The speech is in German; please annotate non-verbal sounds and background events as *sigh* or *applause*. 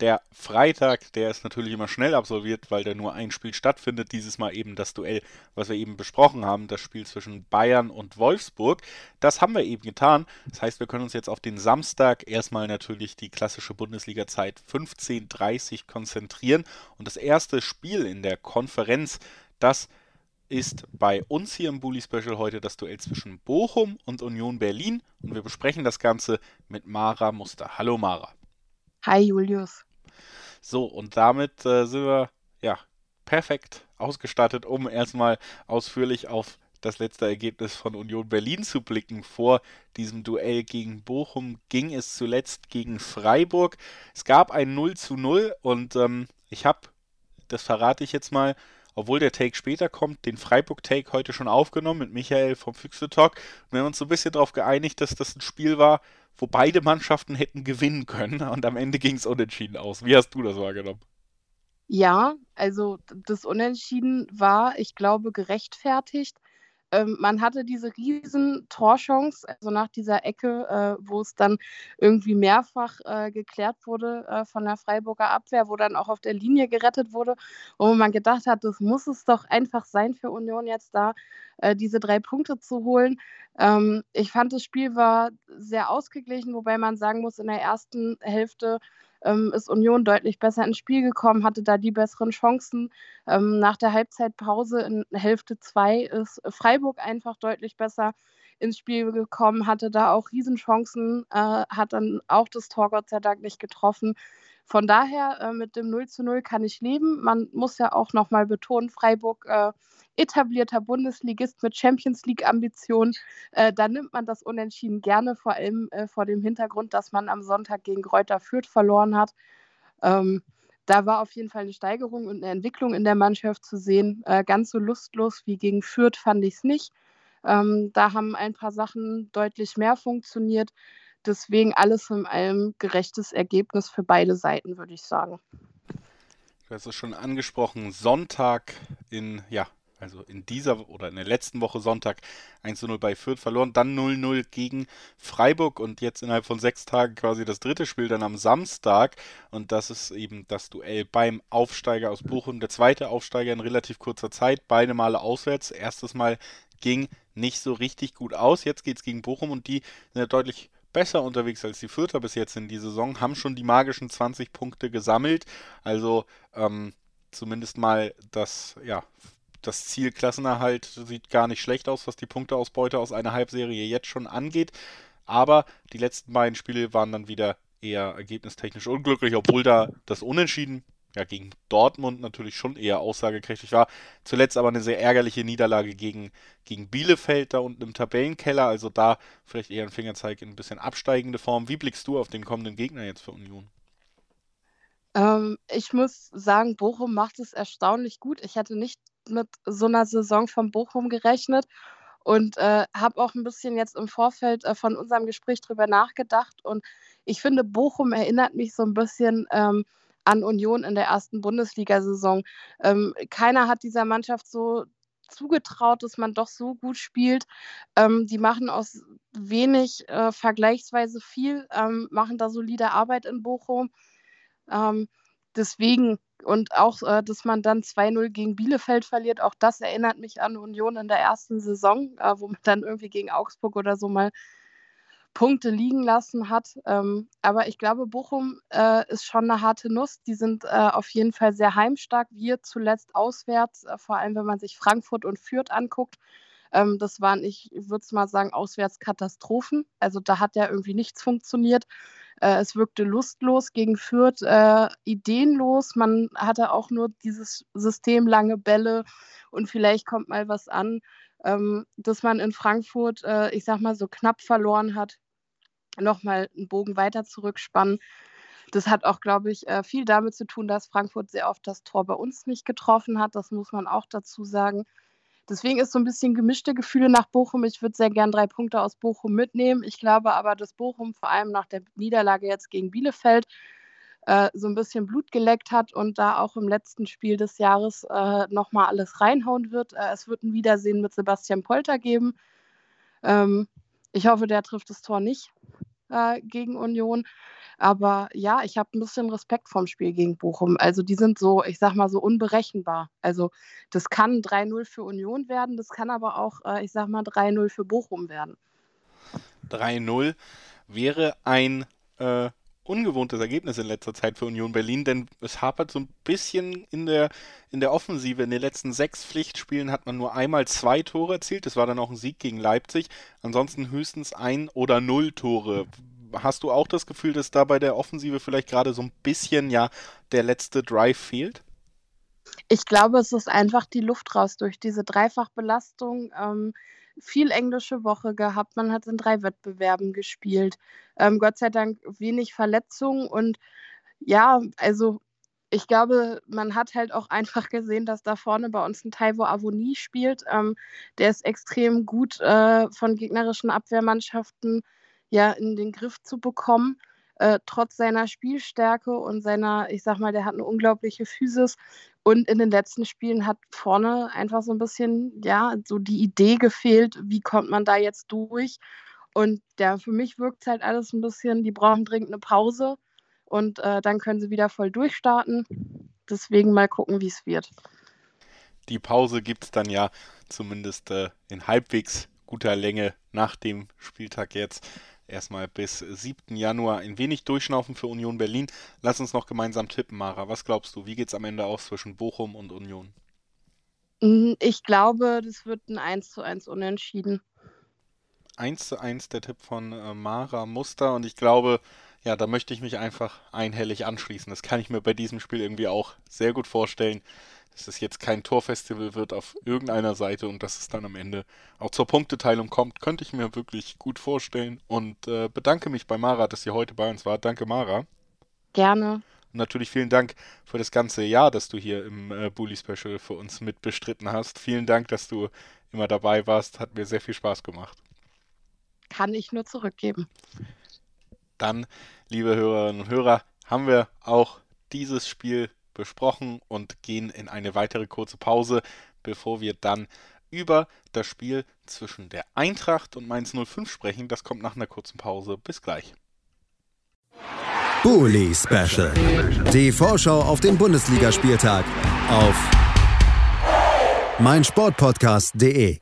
der Freitag, der ist natürlich immer schnell absolviert, weil da nur ein Spiel stattfindet. Dieses Mal eben das Duell, was wir eben besprochen haben, das Spiel zwischen Bayern und Wolfsburg. Das haben wir eben getan. Das heißt, wir können uns jetzt auf den Samstag erstmal natürlich die klassische Bundesliga-Zeit 15.30 konzentrieren. Und das erste Spiel in der Konferenz, das ist bei uns hier im Bully Special heute das Duell zwischen Bochum und Union Berlin. Und wir besprechen das Ganze mit Mara Muster. Hallo Mara. Hi Julius. So, und damit äh, sind wir ja perfekt ausgestattet, um erstmal ausführlich auf das letzte Ergebnis von Union Berlin zu blicken. Vor diesem Duell gegen Bochum ging es zuletzt gegen Freiburg. Es gab ein 0 zu 0 und ähm, ich habe, das verrate ich jetzt mal, obwohl der Take später kommt, den Freiburg-Take heute schon aufgenommen mit Michael vom Füchse Talk. Wir haben uns so ein bisschen darauf geeinigt, dass das ein Spiel war, wo beide Mannschaften hätten gewinnen können *laughs* und am Ende ging es unentschieden aus. Wie hast du das wahrgenommen? Ja, also das Unentschieden war, ich glaube, gerechtfertigt. Ähm, man hatte diese riesen Torchance, also nach dieser Ecke, äh, wo es dann irgendwie mehrfach äh, geklärt wurde äh, von der Freiburger Abwehr, wo dann auch auf der Linie gerettet wurde, wo man gedacht hat, das muss es doch einfach sein für Union jetzt da, äh, diese drei Punkte zu holen. Ähm, ich fand, das Spiel war sehr ausgeglichen, wobei man sagen muss, in der ersten Hälfte ähm, ist Union deutlich besser ins Spiel gekommen, hatte da die besseren Chancen. Ähm, nach der Halbzeitpause in Hälfte 2 ist Freiburg einfach deutlich besser ins Spiel gekommen, hatte da auch Riesenchancen, äh, hat dann auch das Tor Gott sei Dank nicht getroffen. Von daher äh, mit dem 0 zu 0 kann ich leben. Man muss ja auch nochmal betonen, Freiburg äh, etablierter Bundesligist mit Champions League-Ambitionen. Äh, da nimmt man das Unentschieden gerne, vor allem äh, vor dem Hintergrund, dass man am Sonntag gegen Kräuter Fürth verloren hat. Ähm, da war auf jeden Fall eine Steigerung und eine Entwicklung in der Mannschaft zu sehen. Äh, ganz so lustlos wie gegen Fürth fand ich es nicht. Ähm, da haben ein paar Sachen deutlich mehr funktioniert. Deswegen alles in allem gerechtes Ergebnis für beide Seiten, würde ich sagen. Du hast es schon angesprochen, Sonntag in ja, also in dieser oder in der letzten Woche Sonntag 1-0 bei Fürth verloren, dann 0-0 gegen Freiburg und jetzt innerhalb von sechs Tagen quasi das dritte Spiel dann am Samstag. Und das ist eben das Duell beim Aufsteiger aus Bochum, der zweite Aufsteiger in relativ kurzer Zeit, beide Male auswärts, erstes Mal ging nicht so richtig gut aus, jetzt geht es gegen Bochum und die sind ja deutlich besser unterwegs als die Fürther bis jetzt in die Saison, haben schon die magischen 20 Punkte gesammelt, also ähm, zumindest mal das, ja, das Ziel Klassenerhalt sieht gar nicht schlecht aus, was die Punkteausbeute aus einer Halbserie jetzt schon angeht. Aber die letzten beiden Spiele waren dann wieder eher ergebnistechnisch unglücklich, obwohl da das Unentschieden ja, gegen Dortmund natürlich schon eher aussagekräftig war. Zuletzt aber eine sehr ärgerliche Niederlage gegen, gegen Bielefeld da unten im Tabellenkeller. Also da vielleicht eher ein Fingerzeig in ein bisschen absteigende Form. Wie blickst du auf den kommenden Gegner jetzt für Union? Ähm, ich muss sagen, Bochum macht es erstaunlich gut. Ich hatte nicht mit so einer Saison von Bochum gerechnet und äh, habe auch ein bisschen jetzt im Vorfeld äh, von unserem Gespräch drüber nachgedacht. Und ich finde, Bochum erinnert mich so ein bisschen ähm, an Union in der ersten Bundesliga-Saison. Ähm, keiner hat dieser Mannschaft so zugetraut, dass man doch so gut spielt. Ähm, die machen aus wenig äh, vergleichsweise viel, ähm, machen da solide Arbeit in Bochum. Ähm, deswegen und auch, äh, dass man dann 2-0 gegen Bielefeld verliert, auch das erinnert mich an Union in der ersten Saison, äh, wo man dann irgendwie gegen Augsburg oder so mal Punkte liegen lassen hat. Ähm, aber ich glaube, Bochum äh, ist schon eine harte Nuss. Die sind äh, auf jeden Fall sehr heimstark. Wir zuletzt auswärts, äh, vor allem wenn man sich Frankfurt und Fürth anguckt. Ähm, das waren, ich würde es mal sagen, Auswärtskatastrophen. Also da hat ja irgendwie nichts funktioniert. Äh, es wirkte lustlos gegen Fürth, äh, ideenlos. Man hatte auch nur dieses System lange Bälle und vielleicht kommt mal was an, ähm, dass man in Frankfurt, äh, ich sag mal, so knapp verloren hat, nochmal einen Bogen weiter zurückspannen. Das hat auch, glaube ich, äh, viel damit zu tun, dass Frankfurt sehr oft das Tor bei uns nicht getroffen hat. Das muss man auch dazu sagen. Deswegen ist so ein bisschen gemischte Gefühle nach Bochum. Ich würde sehr gern drei Punkte aus Bochum mitnehmen. Ich glaube aber, dass Bochum vor allem nach der Niederlage jetzt gegen Bielefeld äh, so ein bisschen Blut geleckt hat und da auch im letzten Spiel des Jahres äh, nochmal alles reinhauen wird. Äh, es wird ein Wiedersehen mit Sebastian Polter geben. Ähm, ich hoffe, der trifft das Tor nicht äh, gegen Union. Aber ja, ich habe ein bisschen Respekt vorm Spiel gegen Bochum. Also die sind so, ich sag mal, so unberechenbar. Also das kann 3-0 für Union werden, das kann aber auch, äh, ich sag mal, 3-0 für Bochum werden. 3-0 wäre ein äh, ungewohntes Ergebnis in letzter Zeit für Union Berlin, denn es hapert so ein bisschen in der, in der Offensive. In den letzten sechs Pflichtspielen hat man nur einmal zwei Tore erzielt. Das war dann auch ein Sieg gegen Leipzig. Ansonsten höchstens ein oder null Tore hast du auch das Gefühl, dass da bei der Offensive vielleicht gerade so ein bisschen ja der letzte Drive fehlt? Ich glaube, es ist einfach die Luft raus durch diese Dreifachbelastung. Ähm, viel englische Woche gehabt. Man hat in drei Wettbewerben gespielt. Ähm, Gott sei Dank wenig Verletzungen. Und ja, also ich glaube, man hat halt auch einfach gesehen, dass da vorne bei uns ein Taiwo Avoni spielt. Ähm, der ist extrem gut äh, von gegnerischen Abwehrmannschaften ja in den Griff zu bekommen. Äh, trotz seiner Spielstärke und seiner, ich sag mal, der hat eine unglaubliche Physis. Und in den letzten Spielen hat vorne einfach so ein bisschen, ja, so die Idee gefehlt, wie kommt man da jetzt durch. Und ja, für mich wirkt es halt alles ein bisschen, die brauchen dringend eine Pause und äh, dann können sie wieder voll durchstarten. Deswegen mal gucken, wie es wird. Die Pause gibt es dann ja zumindest äh, in halbwegs guter Länge nach dem Spieltag jetzt erstmal bis 7. Januar ein wenig durchschnaufen für Union Berlin. Lass uns noch gemeinsam tippen, Mara. Was glaubst du? Wie geht es am Ende aus zwischen Bochum und Union? Mm, ich glaube, das wird ein 1 zu 1 unentschieden. 1 zu 1 der Tipp von äh, Mara Muster und ich glaube, ja, da möchte ich mich einfach einhellig anschließen. Das kann ich mir bei diesem Spiel irgendwie auch sehr gut vorstellen dass es jetzt kein Torfestival wird auf irgendeiner Seite und dass es dann am Ende auch zur Punkteteilung kommt, könnte ich mir wirklich gut vorstellen. Und äh, bedanke mich bei Mara, dass sie heute bei uns war. Danke, Mara. Gerne. Und natürlich vielen Dank für das ganze Jahr, dass du hier im äh, Bully Special für uns mit bestritten hast. Vielen Dank, dass du immer dabei warst. Hat mir sehr viel Spaß gemacht. Kann ich nur zurückgeben. Dann, liebe Hörerinnen und Hörer, haben wir auch dieses Spiel besprochen und gehen in eine weitere kurze Pause, bevor wir dann über das Spiel zwischen der Eintracht und Mainz 05 sprechen. Das kommt nach einer kurzen Pause. Bis gleich. Bully Special. Die Vorschau auf den Bundesligaspieltag auf meinsportpodcast.de.